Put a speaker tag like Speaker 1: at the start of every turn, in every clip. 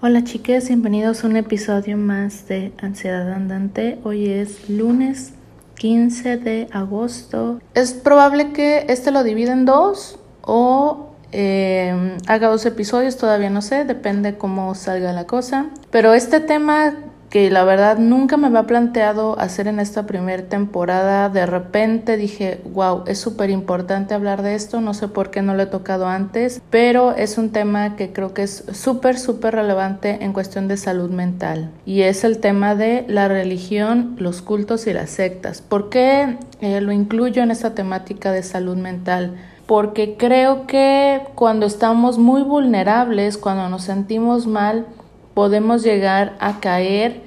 Speaker 1: Hola chicas, bienvenidos a un episodio más de Ansiedad Andante. Hoy es lunes 15 de agosto. Es probable que este lo divida en dos o eh, haga dos episodios, todavía no sé, depende cómo salga la cosa. Pero este tema que la verdad nunca me había planteado hacer en esta primera temporada. De repente dije, wow, es súper importante hablar de esto, no sé por qué no lo he tocado antes, pero es un tema que creo que es súper, súper relevante en cuestión de salud mental y es el tema de la religión, los cultos y las sectas. ¿Por qué eh, lo incluyo en esta temática de salud mental? Porque creo que cuando estamos muy vulnerables, cuando nos sentimos mal, podemos llegar a caer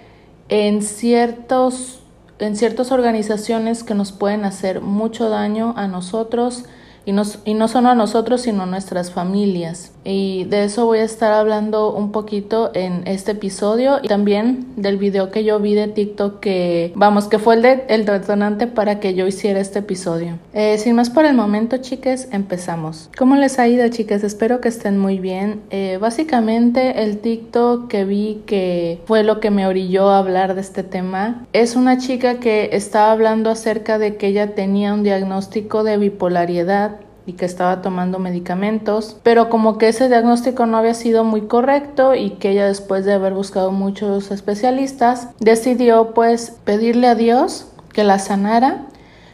Speaker 1: en ciertos en ciertas organizaciones que nos pueden hacer mucho daño a nosotros y, nos, y no solo a nosotros, sino a nuestras familias. Y de eso voy a estar hablando un poquito en este episodio y también del video que yo vi de TikTok que, vamos, que fue el, de, el detonante para que yo hiciera este episodio. Eh, sin más por el momento, chicas, empezamos. ¿Cómo les ha ido, chicas? Espero que estén muy bien. Eh, básicamente, el TikTok que vi que fue lo que me orilló a hablar de este tema es una chica que estaba hablando acerca de que ella tenía un diagnóstico de bipolaridad y que estaba tomando medicamentos, pero como que ese diagnóstico no había sido muy correcto y que ella después de haber buscado muchos especialistas decidió pues pedirle a Dios que la sanara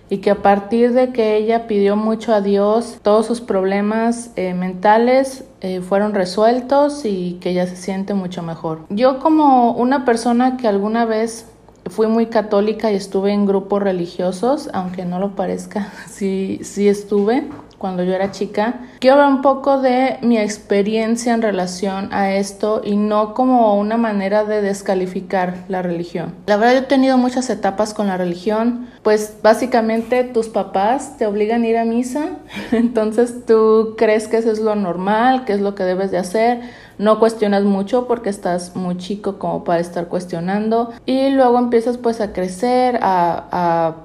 Speaker 1: y que a partir de que ella pidió mucho a Dios, todos sus problemas eh, mentales eh, fueron resueltos y que ella se siente mucho mejor. Yo como una persona que alguna vez fui muy católica y estuve en grupos religiosos, aunque no lo parezca, sí, sí estuve cuando yo era chica. Quiero hablar un poco de mi experiencia en relación a esto y no como una manera de descalificar la religión. La verdad yo he tenido muchas etapas con la religión, pues básicamente tus papás te obligan a ir a misa, entonces tú crees que eso es lo normal, que es lo que debes de hacer, no cuestionas mucho porque estás muy chico como para estar cuestionando y luego empiezas pues a crecer, a, a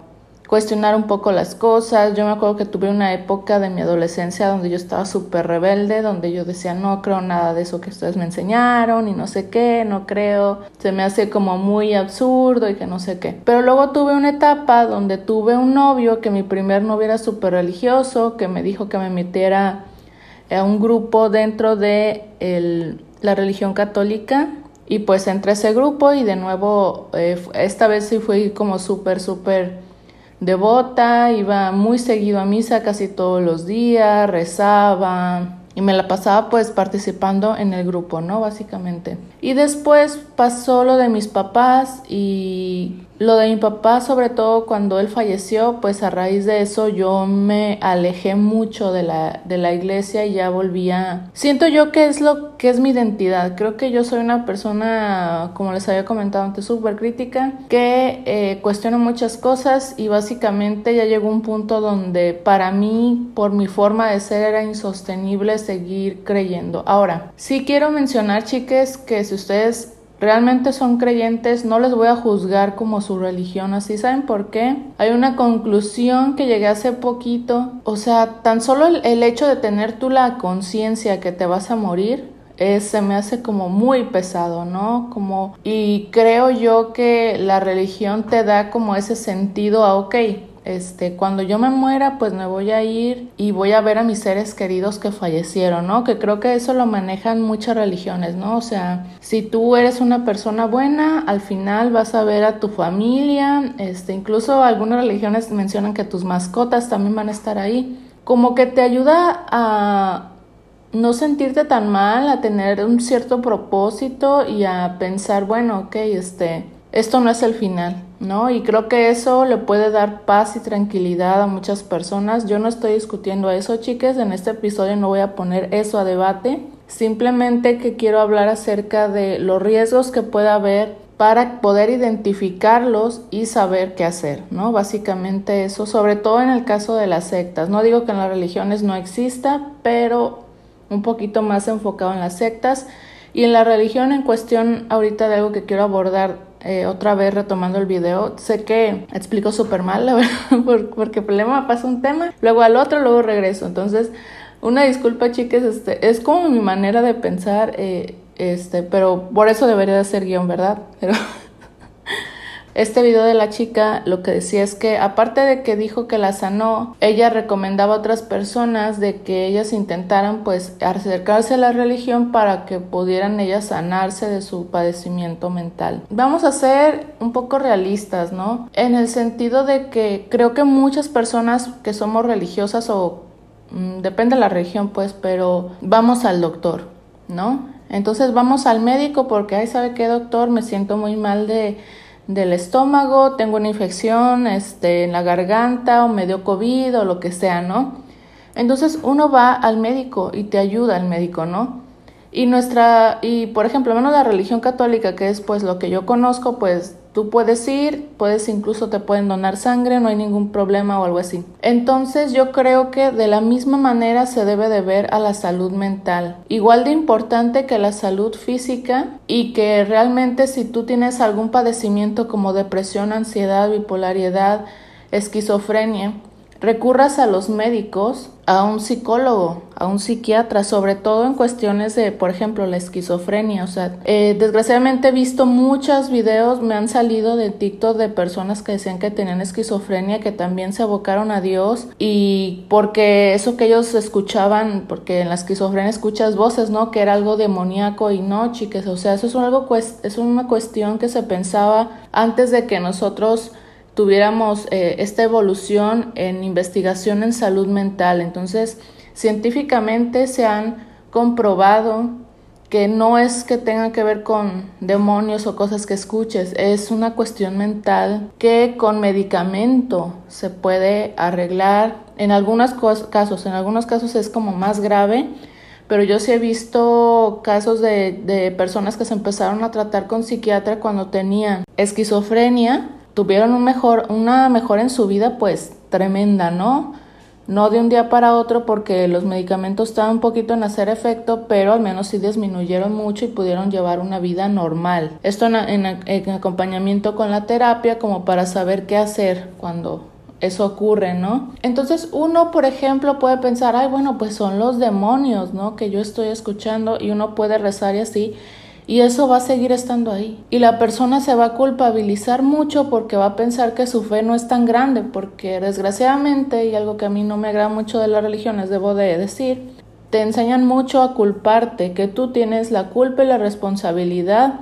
Speaker 1: cuestionar un poco las cosas. Yo me acuerdo que tuve una época de mi adolescencia donde yo estaba súper rebelde, donde yo decía, no creo nada de eso que ustedes me enseñaron y no sé qué, no creo, se me hace como muy absurdo y que no sé qué. Pero luego tuve una etapa donde tuve un novio, que mi primer novio era súper religioso, que me dijo que me metiera a un grupo dentro de la religión católica. Y pues entré a ese grupo y de nuevo, eh, esta vez sí fui como súper, súper devota, iba muy seguido a misa casi todos los días, rezaba y me la pasaba pues participando en el grupo, ¿no? Básicamente. Y después pasó lo de mis papás y lo de mi papá, sobre todo cuando él falleció, pues a raíz de eso yo me alejé mucho de la, de la iglesia y ya volvía. Siento yo que es lo que es mi identidad. Creo que yo soy una persona, como les había comentado antes, súper crítica, que eh, cuestiona muchas cosas y básicamente ya llegó un punto donde para mí, por mi forma de ser, era insostenible seguir creyendo. Ahora, sí quiero mencionar, chiques, que si ustedes realmente son creyentes, no les voy a juzgar como su religión así. ¿Saben por qué? Hay una conclusión que llegué hace poquito. O sea, tan solo el, hecho de tener tú la conciencia que te vas a morir, se me hace como muy pesado, ¿no? Como, y creo yo que la religión te da como ese sentido a, ok, este, cuando yo me muera, pues me voy a ir y voy a ver a mis seres queridos que fallecieron, ¿no? Que creo que eso lo manejan muchas religiones, ¿no? O sea, si tú eres una persona buena, al final vas a ver a tu familia, este, incluso algunas religiones mencionan que tus mascotas también van a estar ahí. Como que te ayuda a no sentirte tan mal, a tener un cierto propósito y a pensar, bueno, ok, este, esto no es el final, ¿no? Y creo que eso le puede dar paz y tranquilidad a muchas personas. Yo no estoy discutiendo eso, chicas, en este episodio no voy a poner eso a debate, simplemente que quiero hablar acerca de los riesgos que puede haber para poder identificarlos y saber qué hacer, ¿no? Básicamente eso, sobre todo en el caso de las sectas. No digo que en las religiones no exista, pero un poquito más enfocado en las sectas y en la religión en cuestión ahorita de algo que quiero abordar eh, otra vez retomando el video, sé que explico súper mal, la verdad, porque problema pasa un tema, luego al otro, luego regreso. Entonces, una disculpa, chicas, este, es como mi manera de pensar. Eh, Este, pero por eso debería de ser guion, ¿verdad? Pero este video de la chica lo que decía es que aparte de que dijo que la sanó, ella recomendaba a otras personas de que ellas intentaran pues acercarse a la religión para que pudieran ellas sanarse de su padecimiento mental. Vamos a ser un poco realistas, ¿no? En el sentido de que creo que muchas personas que somos religiosas o mm, depende de la religión pues, pero vamos al doctor, ¿no? Entonces vamos al médico porque, ay, ¿sabe qué doctor? Me siento muy mal de del estómago, tengo una infección este, en la garganta o me dio COVID o lo que sea, ¿no? Entonces uno va al médico y te ayuda el médico, ¿no? Y nuestra, y por ejemplo, menos la religión católica, que es pues lo que yo conozco, pues Tú puedes ir, puedes incluso te pueden donar sangre, no hay ningún problema o algo así. Entonces yo creo que de la misma manera se debe de ver a la salud mental. Igual de importante que la salud física y que realmente si tú tienes algún padecimiento como depresión, ansiedad, bipolaridad, esquizofrenia, recurras a los médicos, a un psicólogo, a un psiquiatra, sobre todo en cuestiones de, por ejemplo, la esquizofrenia. O sea, eh, desgraciadamente he visto muchos videos, me han salido de TikTok de personas que decían que tenían esquizofrenia, que también se abocaron a Dios y porque eso que ellos escuchaban, porque en la esquizofrenia escuchas voces, ¿no? Que era algo demoníaco y no, chicas, o sea, eso es algo, es una cuestión que se pensaba antes de que nosotros tuviéramos eh, esta evolución en investigación en salud mental. Entonces, científicamente se han comprobado que no es que tenga que ver con demonios o cosas que escuches, es una cuestión mental que con medicamento se puede arreglar. En algunos casos, en algunos casos es como más grave, pero yo sí he visto casos de, de personas que se empezaron a tratar con psiquiatra cuando tenían esquizofrenia tuvieron un mejor, una mejora en su vida pues tremenda, ¿no? No de un día para otro porque los medicamentos estaban un poquito en hacer efecto, pero al menos sí disminuyeron mucho y pudieron llevar una vida normal. Esto en, en acompañamiento con la terapia como para saber qué hacer cuando eso ocurre, ¿no? Entonces uno, por ejemplo, puede pensar, ay, bueno, pues son los demonios, ¿no? Que yo estoy escuchando y uno puede rezar y así y eso va a seguir estando ahí. Y la persona se va a culpabilizar mucho porque va a pensar que su fe no es tan grande, porque desgraciadamente, y algo que a mí no me agrada mucho de las religiones, debo de decir, te enseñan mucho a culparte, que tú tienes la culpa y la responsabilidad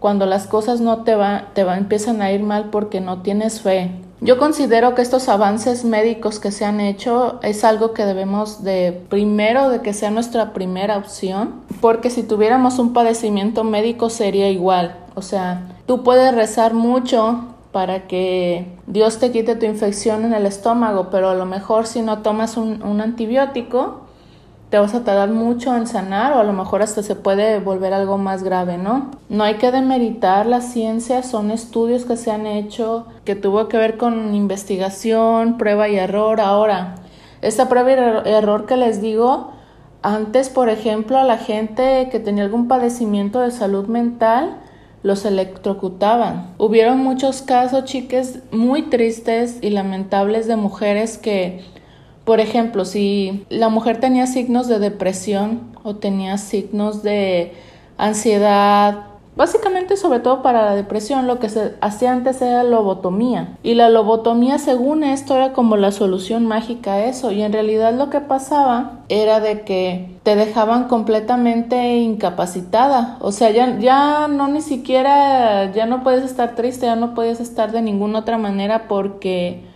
Speaker 1: cuando las cosas no te va, te va, empiezan a ir mal porque no tienes fe. Yo considero que estos avances médicos que se han hecho es algo que debemos de primero de que sea nuestra primera opción, porque si tuviéramos un padecimiento médico sería igual. O sea, tú puedes rezar mucho para que Dios te quite tu infección en el estómago, pero a lo mejor si no tomas un, un antibiótico, te vas a tardar mucho en sanar o a lo mejor hasta se puede volver algo más grave, ¿no? No hay que demeritar la ciencia, son estudios que se han hecho que tuvo que ver con investigación, prueba y error. Ahora, esta prueba y error que les digo, antes, por ejemplo, a la gente que tenía algún padecimiento de salud mental, los electrocutaban. Hubieron muchos casos, chiques, muy tristes y lamentables de mujeres que por ejemplo, si la mujer tenía signos de depresión o tenía signos de ansiedad, básicamente sobre todo para la depresión, lo que se hacía antes era lobotomía. Y la lobotomía, según esto, era como la solución mágica a eso. Y en realidad lo que pasaba era de que te dejaban completamente incapacitada. O sea, ya, ya no ni siquiera, ya no puedes estar triste, ya no puedes estar de ninguna otra manera porque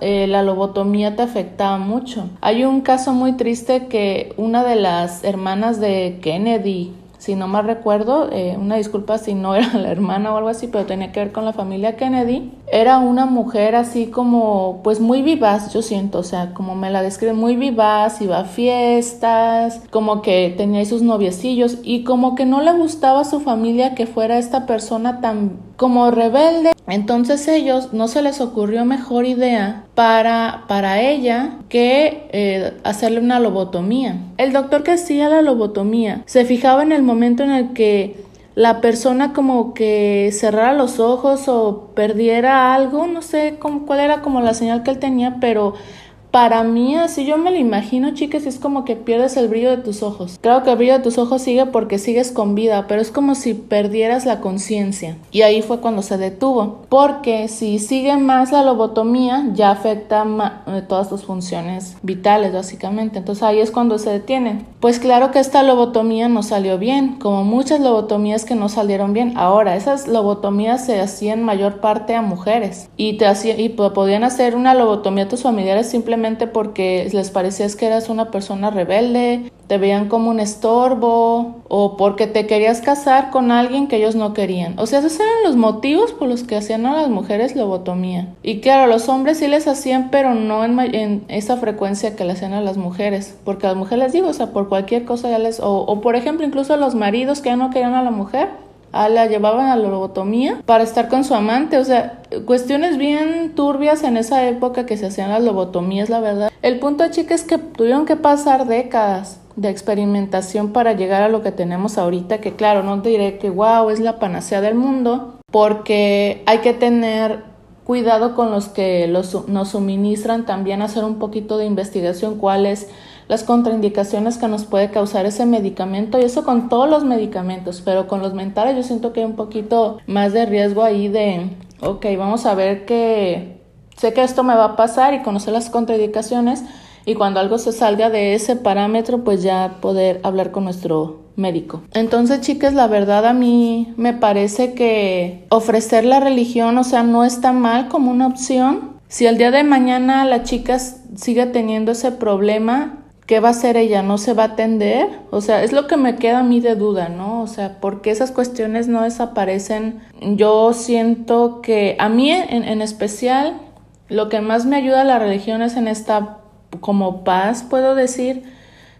Speaker 1: eh, la lobotomía te afectaba mucho. Hay un caso muy triste que una de las hermanas de Kennedy, si no mal recuerdo, eh, una disculpa si no era la hermana o algo así, pero tenía que ver con la familia Kennedy, era una mujer así como, pues muy vivaz, yo siento, o sea, como me la describe, muy vivaz, iba a fiestas, como que tenía sus noviecillos y como que no le gustaba a su familia que fuera esta persona tan como rebelde. Entonces ellos no se les ocurrió mejor idea para, para ella que eh, hacerle una lobotomía. El doctor que hacía la lobotomía se fijaba en el momento en el que la persona como que cerrara los ojos o perdiera algo, no sé cuál era como la señal que él tenía, pero para mí, así yo me lo imagino, chicas, es como que pierdes el brillo de tus ojos. Creo que el brillo de tus ojos sigue porque sigues con vida, pero es como si perdieras la conciencia. Y ahí fue cuando se detuvo. Porque si sigue más la lobotomía, ya afecta eh, todas tus funciones vitales, básicamente. Entonces ahí es cuando se detiene. Pues claro que esta lobotomía no salió bien, como muchas lobotomías que no salieron bien. Ahora, esas lobotomías se hacían mayor parte a mujeres y te hacían, y podían hacer una lobotomía a tus familiares simplemente porque les parecía que eras una persona rebelde, te veían como un estorbo o porque te querías casar con alguien que ellos no querían. O sea, esos eran los motivos por los que hacían a las mujeres lobotomía. Y claro, los hombres sí les hacían, pero no en, esa frecuencia que le hacían a las mujeres. Porque a las mujeres les digo, o sea, por cualquier cosa ya les... O, o por ejemplo, incluso los maridos que ya no querían a la mujer, a la llevaban a la lobotomía para estar con su amante, o sea, cuestiones bien turbias en esa época que se hacían las lobotomías, la verdad. El punto, chicas, es que tuvieron que pasar décadas de experimentación para llegar a lo que tenemos ahorita, que claro, no te diré que wow, es la panacea del mundo, porque hay que tener cuidado con los que los, nos suministran, también hacer un poquito de investigación cuáles las contraindicaciones que nos puede causar ese medicamento y eso con todos los medicamentos, pero con los mentales yo siento que hay un poquito más de riesgo ahí de, ok, vamos a ver que sé que esto me va a pasar y conocer las contraindicaciones y cuando algo se salga de ese parámetro pues ya poder hablar con nuestro médico. Entonces, chicas, la verdad a mí me parece que ofrecer la religión, o sea, no está mal como una opción. Si el día de mañana la chica sigue teniendo ese problema, ¿qué va a hacer ella? ¿No se va a atender? O sea, es lo que me queda a mí de duda, ¿no? O sea, ¿por qué esas cuestiones no desaparecen? Yo siento que a mí en, especial lo que más me ayuda a la religión es en esta como paz, puedo decir,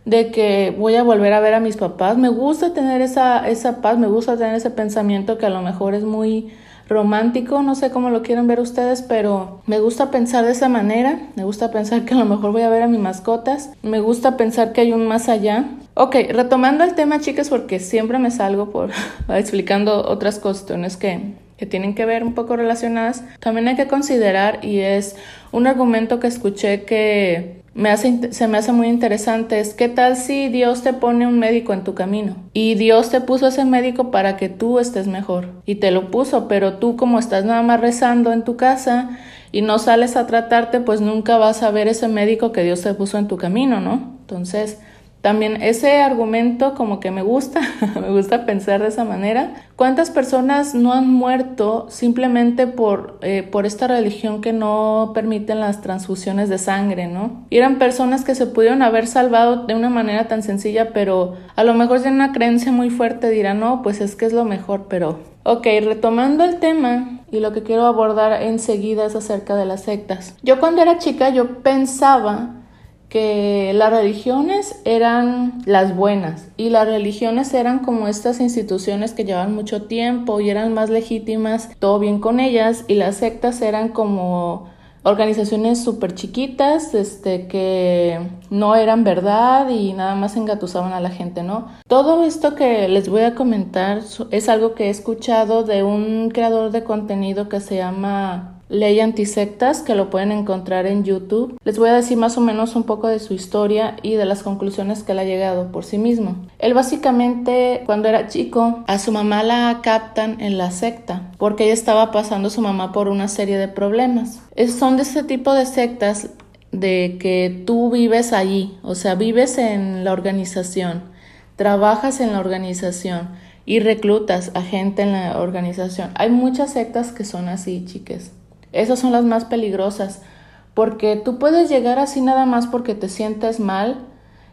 Speaker 1: de que voy a volver a ver a mis papás. Me gusta tener esa, esa paz, me gusta tener ese pensamiento que a lo mejor es muy romántico, no sé cómo lo quieren ver ustedes, pero me gusta pensar de esa manera, me gusta pensar que a lo mejor voy a ver a mis mascotas, me gusta pensar que hay un más allá. Ok, retomando el tema, chicas, porque siempre me salgo por explicando otras cuestiones que, que tienen que ver un poco relacionadas, también hay que considerar y es un argumento que escuché que me hace, se me hace muy interesante es qué tal si Dios te pone un médico en tu camino y Dios te puso ese médico para que tú estés mejor y te lo puso, pero tú como estás nada más rezando en tu casa y no sales a tratarte, pues nunca vas a ver ese médico que Dios te puso en tu camino, ¿no? Entonces, también ese argumento como que me gusta, me gusta pensar de esa manera. ¿Cuántas personas no han muerto simplemente por, eh, por esta religión que no permiten las transfusiones de sangre, no? Y eran personas que se pudieron haber salvado de una manera tan sencilla, pero a lo mejor tienen una creencia muy fuerte, dirán, no, pues es que es lo mejor, pero... Ok, retomando el tema y lo que quiero abordar enseguida es acerca de las sectas. Yo cuando era chica yo pensaba que las religiones eran las buenas y las religiones eran como estas instituciones que llevaban mucho tiempo y eran más legítimas, todo bien con ellas y las sectas eran como organizaciones súper chiquitas, este, que no eran verdad y nada más engatusaban a la gente, ¿no? Todo esto que les voy a comentar es algo que he escuchado de un creador de contenido que se llama Ley Antisectas, que lo pueden encontrar en YouTube. Les voy a decir más o menos un poco de su historia y de las conclusiones que él ha llegado por sí mismo. Él básicamente, cuando era chico, a su mamá la captan en la secta, porque ella estaba pasando su mamá por una serie de problemas. Es, son de ese tipo de sectas de que tú vives allí, o sea, vives en la organización, trabajas en la organización y reclutas a gente en la organización. Hay muchas sectas que son así, chiques. Esas son las más peligrosas, porque tú puedes llegar así nada más porque te sientes mal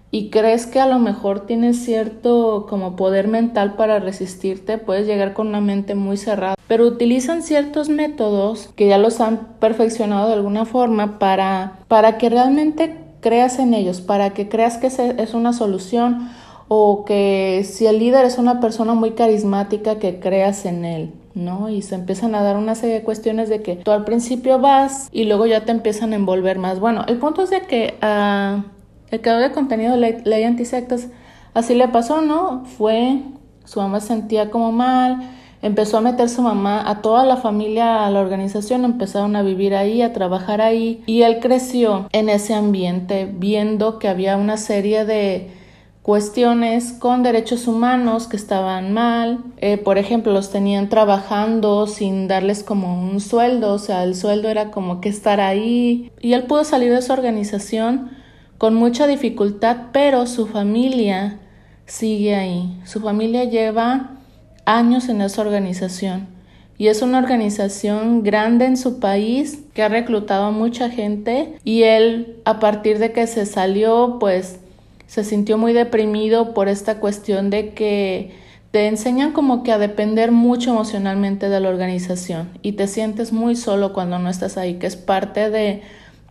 Speaker 1: y crees que a lo mejor tienes cierto como poder mental para resistirte, puedes llegar con una mente muy cerrada, pero utilizan ciertos métodos que ya los han perfeccionado de alguna forma para, para que realmente creas en ellos, para que creas que es una solución o que si el líder es una persona muy carismática que creas en él. ¿No? Y se empiezan a dar una serie de cuestiones de que tú al principio vas y luego ya te empiezan a envolver más. Bueno, el punto es de que uh, el creador de contenido de ley, ley antisectas así le pasó, ¿no? Fue, su mamá se sentía como mal, empezó a meter su mamá, a toda la familia, a la organización, empezaron a vivir ahí, a trabajar ahí y él creció en ese ambiente viendo que había una serie de cuestiones con derechos humanos que estaban mal, eh, por ejemplo, los tenían trabajando sin darles como un sueldo, o sea, el sueldo era como que estar ahí. Y él pudo salir de su organización con mucha dificultad, pero su familia sigue ahí, su familia lleva años en esa organización. Y es una organización grande en su país que ha reclutado a mucha gente y él a partir de que se salió pues se sintió muy deprimido por esta cuestión de que te enseñan como que a depender mucho emocionalmente de la organización y te sientes muy solo cuando no estás ahí, que es parte de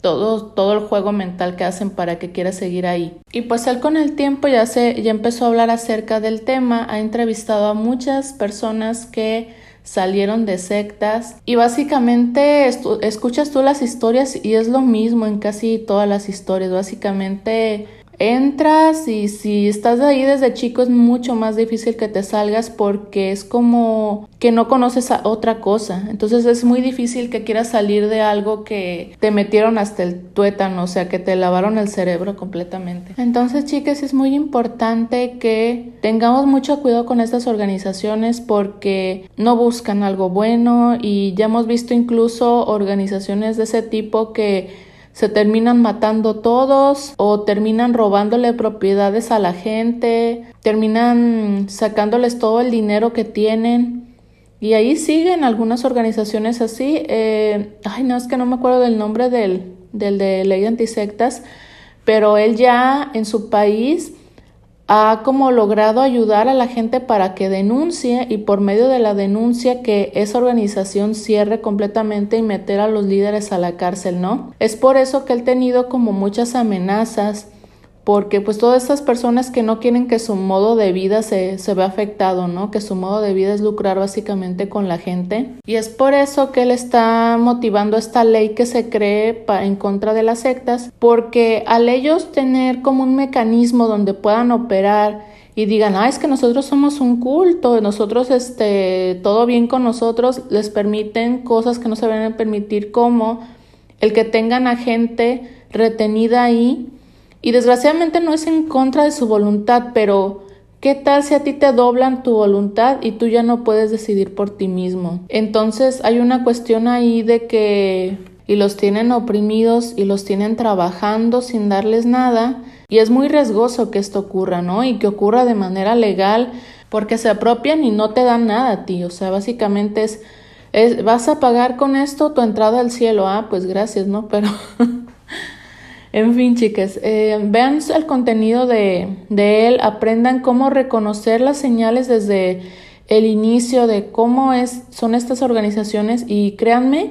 Speaker 1: todo, todo el juego mental que hacen para que quieras seguir ahí. Y pues él con el tiempo ya, se, ya empezó a hablar acerca del tema, ha entrevistado a muchas personas que salieron de sectas y básicamente escuchas tú las historias y es lo mismo en casi todas las historias, básicamente entras y si estás ahí desde chico es mucho más difícil que te salgas porque es como que no conoces a otra cosa. Entonces es muy difícil que quieras salir de algo que te metieron hasta el tuétano, o sea, que te lavaron el cerebro completamente. Entonces, chicas, es muy importante que tengamos mucho cuidado con estas organizaciones porque no buscan algo bueno y ya hemos visto incluso organizaciones de ese tipo que se terminan matando todos o terminan robándole propiedades a la gente, terminan sacándoles todo el dinero que tienen. Y ahí siguen algunas organizaciones así. Eh, ay, no, es que no me acuerdo del nombre del, del de ley antisectas, pero él ya en su país ha como logrado ayudar a la gente para que denuncie y por medio de la denuncia que esa organización cierre completamente y meter a los líderes a la cárcel, ¿no? Es por eso que él ha tenido como muchas amenazas porque pues todas estas personas que no quieren que su modo de vida se, se vea afectado, ¿no? Que su modo de vida es lucrar básicamente con la gente. Y es por eso que él está motivando esta ley que se cree en contra de las sectas, porque al ellos tener como un mecanismo donde puedan operar y digan, ah, es que nosotros somos un culto, nosotros, este, todo bien con nosotros, les permiten cosas que no se deben permitir como el que tengan a gente retenida ahí y desgraciadamente no es en contra de su voluntad, pero ¿qué tal si a ti te doblan tu voluntad y tú ya no puedes decidir por ti mismo? Entonces hay una cuestión ahí de que y los tienen oprimidos y los tienen trabajando sin darles nada y es muy riesgoso que esto ocurra, ¿no? Y que ocurra de manera legal porque se apropian y no te dan nada a ti, o sea, básicamente es, es vas a pagar con esto tu entrada al cielo, ah, pues gracias, ¿no? Pero En fin, chicas, eh, vean el contenido de, él, aprendan cómo reconocer las señales desde el inicio de cómo es, son estas organizaciones y créanme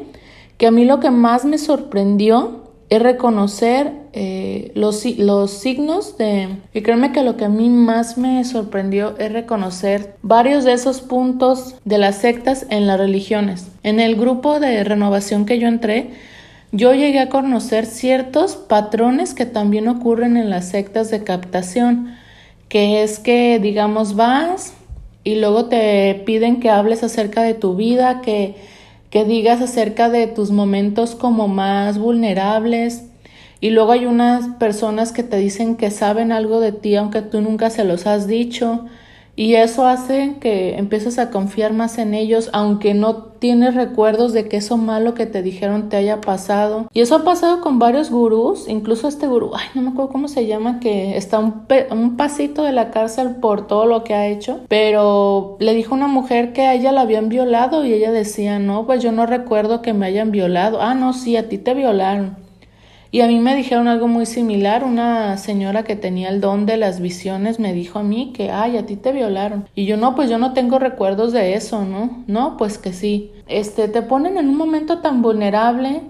Speaker 1: que a mí lo que más me sorprendió es reconocer eh, los, los signos de... Y créanme que lo que a mí más me sorprendió es reconocer varios de esos puntos de las sectas en las religiones. En el grupo de renovación que yo entré, yo llegué a conocer ciertos patrones que también ocurren en las sectas de captación, que es que, digamos, vas y luego te piden que hables acerca de tu vida, que, que digas acerca de tus momentos como más vulnerables. Y luego hay unas personas que te dicen que saben algo de ti aunque tú nunca se los has dicho. Y eso hace que empieces a confiar más en ellos, aunque no tienes recuerdos de que eso malo que te dijeron te haya pasado. Y eso ha pasado con varios gurús, incluso este gurú, ay, no me acuerdo cómo se llama, que está un, un pasito de la cárcel por todo lo que ha hecho, pero le dijo una mujer que a ella la habían violado y ella decía, no, pues yo no recuerdo que me hayan violado. Ah, no, sí, a ti te violaron. Y a mí me dijeron algo muy similar, una señora que tenía el don de las visiones me dijo a mí que, ay, a ti te violaron. Y yo no, pues yo no tengo recuerdos de eso, ¿no? No, pues que sí. Este, te ponen en un momento tan vulnerable,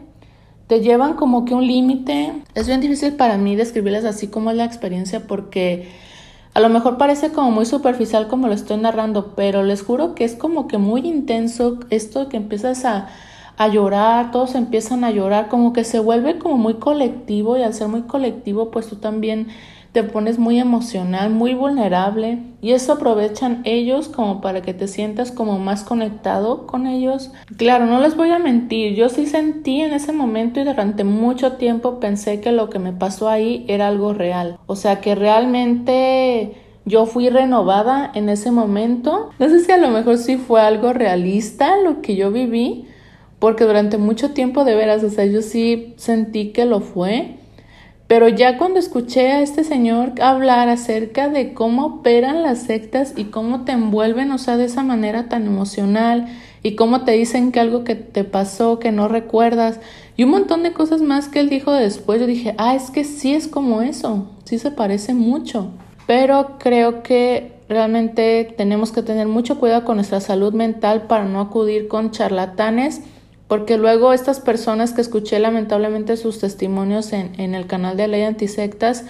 Speaker 1: te llevan como que un límite. Es bien difícil para mí describirles así como es la experiencia porque a lo mejor parece como muy superficial como lo estoy narrando, pero les juro que es como que muy intenso esto que empiezas a a llorar, todos empiezan a llorar, como que se vuelve como muy colectivo y al ser muy colectivo, pues tú también te pones muy emocional, muy vulnerable y eso aprovechan ellos como para que te sientas como más conectado con ellos. Claro, no les voy a mentir, yo sí sentí en ese momento y durante mucho tiempo pensé que lo que me pasó ahí era algo real, o sea que realmente yo fui renovada en ese momento. No sé si a lo mejor sí fue algo realista lo que yo viví, porque durante mucho tiempo de veras, o sea, yo sí sentí que lo fue. Pero ya cuando escuché a este señor hablar acerca de cómo operan las sectas y cómo te envuelven, o sea, de esa manera tan emocional y cómo te dicen que algo que te pasó, que no recuerdas y un montón de cosas más que él dijo después, yo dije, ah, es que sí es como eso, sí se parece mucho pero creo que realmente tenemos que tener mucho cuidado con nuestra salud mental para no acudir con charlatanes, porque luego estas personas que escuché lamentablemente sus testimonios en, en el canal de Ley Antisectas,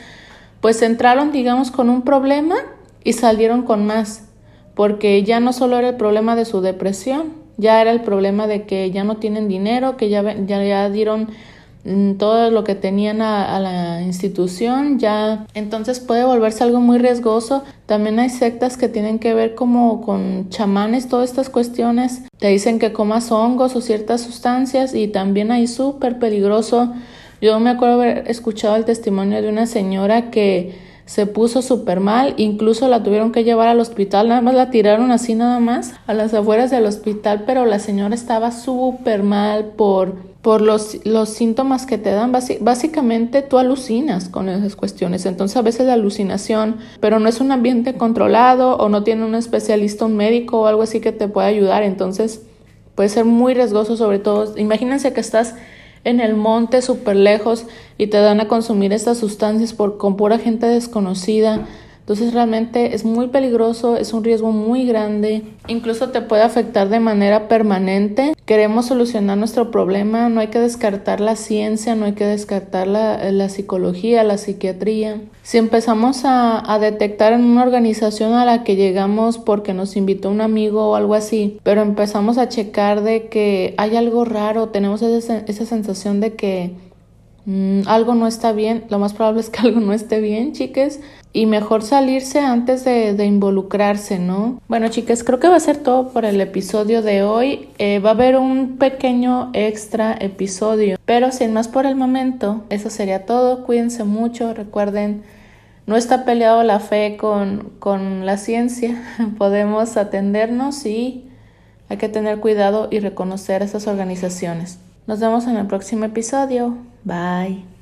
Speaker 1: pues entraron, digamos, con un problema y salieron con más, porque ya no solo era el problema de su depresión, ya era el problema de que ya no tienen dinero, que ya, ya, ya dieron todo lo que tenían a, la institución ya entonces puede volverse algo muy riesgoso. También hay sectas que tienen que ver como con chamanes todas estas cuestiones. Te dicen que comas hongos o ciertas sustancias y también hay súper peligroso. Yo me acuerdo haber escuchado el testimonio de una señora que se puso súper mal, incluso la tuvieron que llevar al hospital, nada más la tiraron así nada más a las afueras del hospital, pero la señora estaba súper mal por por los, los síntomas que te dan. básicamente tú alucinas con esas cuestiones. Entonces a veces la alucinación, pero no es un ambiente controlado o no tiene un especialista, un médico o algo así que te pueda ayudar. Entonces puede ser muy riesgoso sobre todo. Imagínense que estás en el monte súper lejos y te dan a consumir estas sustancias por, con pura gente desconocida entonces realmente es muy peligroso, es un riesgo muy grande, incluso te puede afectar de manera permanente. Queremos solucionar nuestro problema, no hay que descartar la ciencia, no hay que descartar la, psicología, la psiquiatría. Si empezamos a, a, detectar en una organización a la que llegamos porque nos invitó un amigo o algo así, pero empezamos a checar de que hay algo raro, tenemos esa, esa sensación de que Mm, algo no está bien, lo más probable es que algo no esté bien, chiques, y mejor salirse antes de, involucrarse, ¿no? Bueno, chicas, creo que va a ser todo por el episodio de hoy. Eh, va a haber un pequeño extra episodio, pero sin más por el momento, eso sería todo. Cuídense mucho, recuerden, no está peleado la fe con, con la ciencia, podemos atendernos y hay que tener cuidado y reconocer esas organizaciones. Nos vemos en el próximo episodio. Bye.